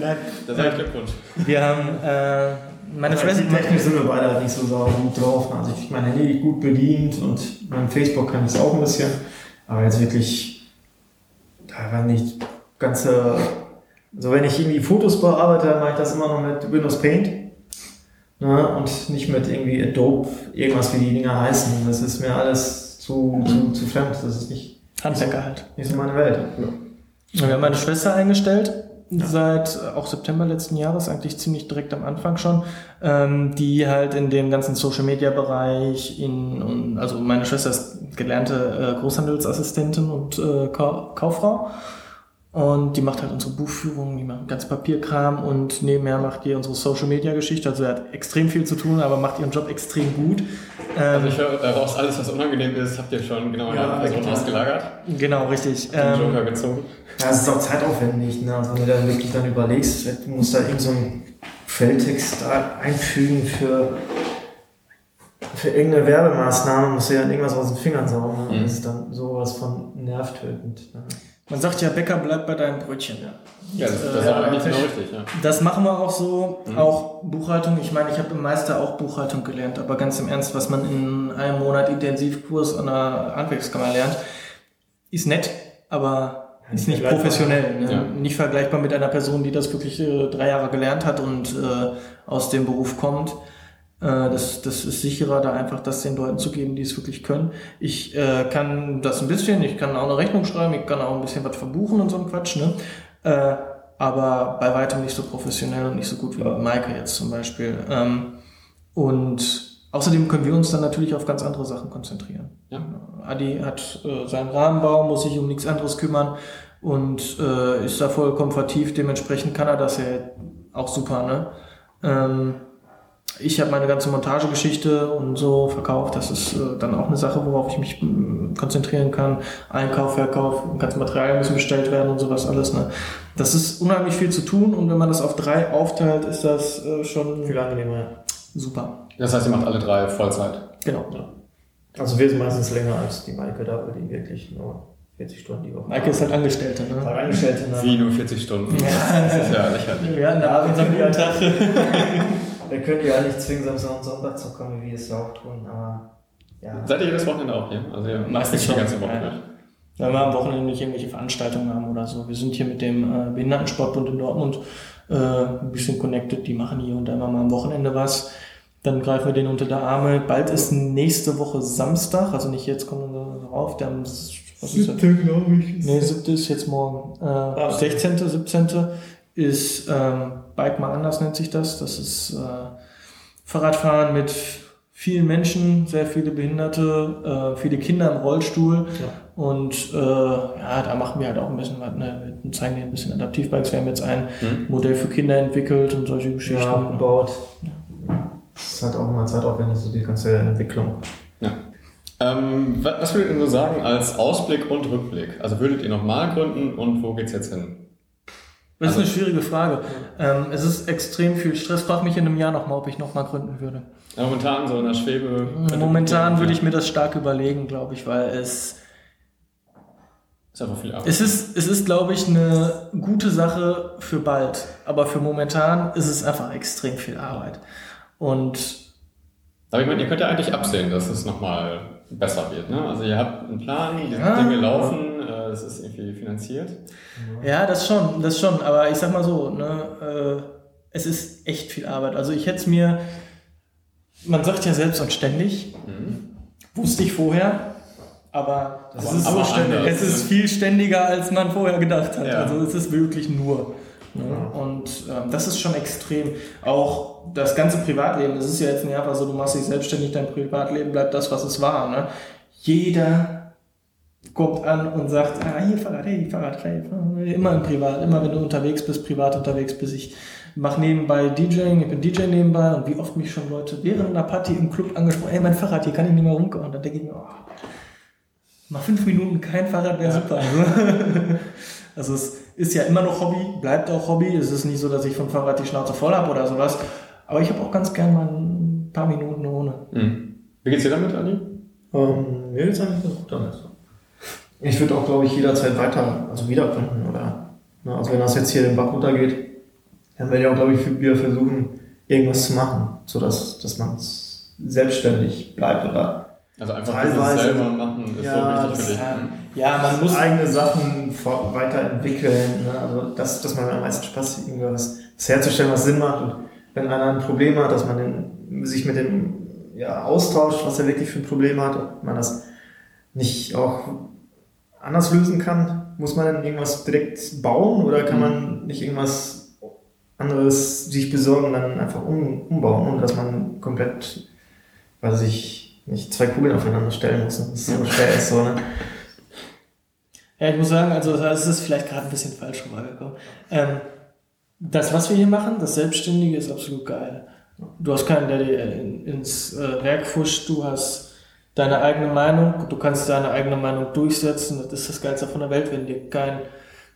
Nein. Das ist Glückwunsch. Wir haben, äh, meine Schwester. Technisch sind wir beide halt nicht so sauber gut drauf. Also ich mein Handy gut bedient und mein Facebook kann ich es auch ein bisschen. Aber jetzt wirklich, da war nicht ganze, also wenn ich irgendwie Fotos bearbeite, dann mache ich das immer noch mit Windows Paint. Ne, und nicht mit irgendwie Adobe, irgendwas wie die Dinger heißen. Das ist mir alles zu, zu, zu fremd. Das ist nicht Handwerker halt. Nicht so meine Welt. Ja. Wir haben meine Schwester eingestellt, ja. seit äh, auch September letzten Jahres, eigentlich ziemlich direkt am Anfang schon, ähm, die halt in dem ganzen Social Media Bereich in, und, also meine Schwester ist gelernte äh, Großhandelsassistentin und äh, Kauffrau und die macht halt unsere Buchführung, die macht ganz Papierkram und nebenher macht die unsere Social Media Geschichte. Also er hat extrem viel zu tun, aber macht ihren Job extrem gut. Also ich höre daraus, alles was unangenehm ist, habt ihr schon genau ja, eine Person ausgelagert. Genau, richtig. Den ähm, Joker gezogen. Ja, es ist auch zeitaufwendig, ne? Also wenn du dann wirklich dann überlegst, du musst da irgend so einen Feldtext da einfügen für, für irgendeine Werbemaßnahme, musst du ja irgendwas aus den Fingern saugen. Ne? Mhm. Das ist dann sowas von nervtötend. Ne? Man sagt ja, Bäcker bleibt bei deinem Brötchen. Ja, ja das, das äh, ist aber nicht genau richtig. Ja. Das machen wir auch so. Mhm. Auch Buchhaltung. Ich meine, ich habe im Meister auch Buchhaltung gelernt, aber ganz im Ernst, was man in einem Monat Intensivkurs an der Handwerkskammer lernt, ist nett, aber ist nicht professionell. Ne? Ja. Nicht vergleichbar mit einer Person, die das wirklich äh, drei Jahre gelernt hat und äh, aus dem Beruf kommt. Äh, das, das ist sicherer, da einfach das den Leuten zu geben, die es wirklich können. Ich äh, kann das ein bisschen, ich kann auch eine Rechnung schreiben, ich kann auch ein bisschen was verbuchen und so ein Quatsch, ne? Äh, aber bei weitem nicht so professionell und nicht so gut wie Maike jetzt zum Beispiel. Ähm, und außerdem können wir uns dann natürlich auf ganz andere Sachen konzentrieren. Ja. Adi hat äh, seinen Rahmenbau, muss sich um nichts anderes kümmern und äh, ist da voll komfortiv. Dementsprechend kann er das ja auch super, ne? Ähm, ich habe meine ganze Montagegeschichte und so verkauft. Das ist äh, dann auch eine Sache, worauf ich mich äh, konzentrieren kann. Einkauf, Verkauf, ganze Materialien müssen bestellt werden und sowas alles. Ne? Das ist unheimlich viel zu tun und wenn man das auf drei aufteilt, ist das äh, schon viel angenehmer. Super. Das heißt, ihr macht alle drei Vollzeit. Genau. Ja. Also wir sind meistens länger als die Maike da, weil die wirklich nur 40 Stunden die Woche. Maike ist halt Angestellte, ne? Angestellte, ne? Wie nur 40 Stunden? Ja. [LAUGHS] Das ist ja lächerlich. Wir hatten da abends [LAUGHS] am Tag. [LAUGHS] wir können ja nicht zwingen, Samstag und Sonntag zu kommen, wie wir es ja auch tun, aber ja. Seid ihr jedes Wochenende auch hier? Also ihr meistens die ganze Woche ja. Wenn wir am Wochenende nicht irgendwelche Veranstaltungen haben oder so. Wir sind hier mit dem äh, Behindertensportbund in Dortmund äh, ein bisschen connected, die machen hier und da immer mal am Wochenende was. Dann greifen wir den unter der Arme. Bald ist nächste Woche Samstag, also nicht jetzt kommen wir drauf, der am was ist siebte, glaube ich. Nee, siebte ist jetzt morgen. Äh, ah, 16., 17. ist ähm, Bike mal anders nennt sich das. Das ist äh, Fahrradfahren mit vielen Menschen, sehr viele Behinderte, äh, viele Kinder im Rollstuhl. Ja. Und äh, ja, da machen wir halt auch ein bisschen was. Ne? Wir zeigen dir ein bisschen Adaptivbikes. Wir haben jetzt ein mhm. Modell für Kinder entwickelt und solche Geschichten. Ja, gebaut. Ja. Das ist halt auch immer zeitaufwendig, so die ganze Entwicklung. Ja. Ähm, was würdet ihr nur sagen als Ausblick und Rückblick? Also würdet ihr nochmal gründen und wo geht's jetzt hin? Das ist eine schwierige Frage. Ähm, es ist extrem viel Stress. Frag mich in einem Jahr nochmal, ob ich nochmal gründen würde. Ja, momentan so in der Schwebe. Momentan würde ich mir das stark überlegen, glaube ich, weil es Ist einfach viel Arbeit. Es ist, es ist, glaube ich, eine gute Sache für bald, aber für momentan ist es einfach extrem viel Arbeit. Und Aber ich meine, ihr könnt ja eigentlich absehen, dass es nochmal besser wird. Ne? Also ihr habt einen Plan, die Ja. Dinge laufen, äh, es ist irgendwie finanziert. ja, das schon, das schon, aber ich sag mal so, ne, äh, es ist echt viel Arbeit. Also ich hätte es mir, man sagt ja selbst und ständig, wusste ich vorher, aber, es, Aber- ist aber ständig, es ist ne? viel ständiger, als man vorher gedacht hat. Ja. Also es ist wirklich nur. Ne? Und ähm, das ist schon extrem. Auch das ganze Privatleben, das ist ja jetzt nicht einfach so, du machst dich selbstständig, dein Privatleben bleibt das, was es war. Ne? Jeder kommt an und sagt, ah, hier Fahrrad, hey, Fahrrad, hey. Immer im Privat, immer wenn du unterwegs bist, privat unterwegs bist. Ich mache nebenbei DJing, ich bin DJ nebenbei und wie oft mich schon Leute während einer Party im Club angesprochen, ey, mein Fahrrad, hier kann ich nicht mehr rumkommen. Und dann denke ich mir, oh, mal fünf Minuten kein Fahrrad wäre super. [LAUGHS] Also es ist ja immer noch Hobby, bleibt auch Hobby. Es ist nicht so, dass ich vom Fahrrad die Schnauze voll habe oder sowas. Aber ich habe auch ganz gern mal ein paar Minuten ohne. Mhm. Wie geht's dir damit, Andi? Ähm, mir geht's eigentlich ganz gut damit. Ich würde auch, glaube ich, jederzeit weiter, also wieder gründen, oder? Ne, also wenn das jetzt hier den Bach runtergeht, dann werde ich auch, glaube ich, wieder versuchen, irgendwas zu machen, sodass dass man selbstständig bleibt, oder? Also einfach Teilweise- dieses selber machen ist Ja, so wichtig für dich. das- Mhm. Ja, man muss. eigene Sachen vor- weiterentwickeln, ne? also das, dass man am meisten Spaß hat, irgendwas was herzustellen, was Sinn macht und wenn einer ein Problem hat, dass man den, sich mit dem ja, austauscht, was er wirklich für ein Problem hat, ob man das nicht auch anders lösen kann, muss man dann irgendwas direkt bauen oder kann man nicht irgendwas anderes sich besorgen und dann einfach um, umbauen, ohne dass man komplett, weiß ich, nicht zwei Kugeln aufeinander stellen muss, und das so schwer ist, so, ne? Ja, ich muss sagen, also es ist vielleicht gerade ein bisschen falsch rübergekommen. Ähm, das, was wir hier machen, das Selbstständige, ist absolut geil. Du hast keinen, der dir in- ins äh, Werk fuscht, du hast deine eigene Meinung, du kannst deine eigene Meinung durchsetzen, das ist das Geilste von der Welt, wenn dir kein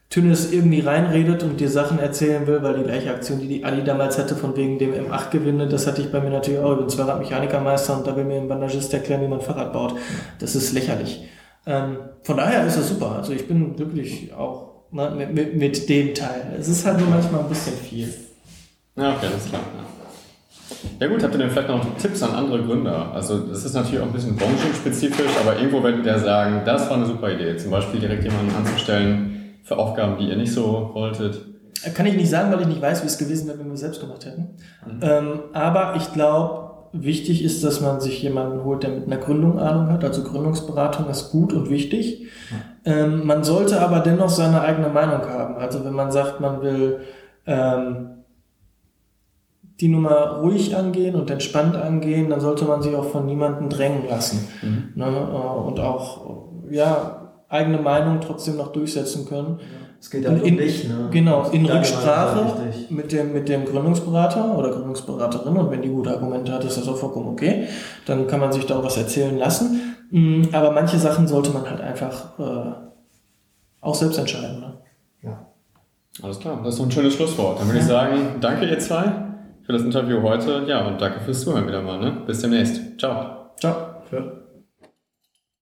Tünnes irgendwie reinredet und dir Sachen erzählen will, weil die gleiche Aktion, die die Ali damals hatte, von wegen dem M8-Gewinne, das hatte ich bei mir natürlich auch. Ich bin Zweiradmechanikermeister und da will mir ein Bandagist erklären, wie man Fahrrad baut. Das ist lächerlich. Ähm, von daher ist das super. Also ich bin glücklich auch ne, mit, mit, mit dem Teil. Es ist halt nur manchmal ein bisschen viel. Ja, okay, das klar. Ja. Ja gut, habt ihr denn vielleicht noch Tipps an andere Gründer? Also das ist natürlich auch ein bisschen branchenspezifisch, aber irgendwo werdet ihr sagen, das war eine super Idee. Zum Beispiel direkt jemanden anzustellen für Aufgaben, die ihr nicht so wolltet. Kann ich nicht sagen, weil ich nicht weiß, wie es gewesen wäre, wenn wir es selbst gemacht hätten. Ähm, aber ich glaube, wichtig ist, dass man sich jemanden holt, der mit einer Gründung Ahnung hat. Also Gründungsberatung ist gut und wichtig. Ähm, man sollte aber dennoch seine eigene Meinung haben. Also wenn man sagt, man will ähm, die Nummer ruhig angehen und entspannt angehen, dann sollte man sich auch von niemandem drängen lassen. Ne? äh, Und auch ja, eigene Meinung trotzdem noch durchsetzen können. Es geht ja In- um dich, ne? Genau, in Rücksprache mit dem, mit dem Gründungsberater oder Gründungsberaterin und wenn die gute Argumente hat, ist das auch vollkommen okay. Dann kann man sich da auch was erzählen lassen. Mm, Aber manche Sachen sollte man halt einfach äh, auch selbst entscheiden. Ne? Ja. Alles klar, das ist doch ein schönes Schlusswort. Dann würde ich sagen, danke ihr zwei für das Interview heute. Ja, und danke fürs Zuhören wieder mal. Ne? Bis demnächst. Ciao. Ciao. Ja.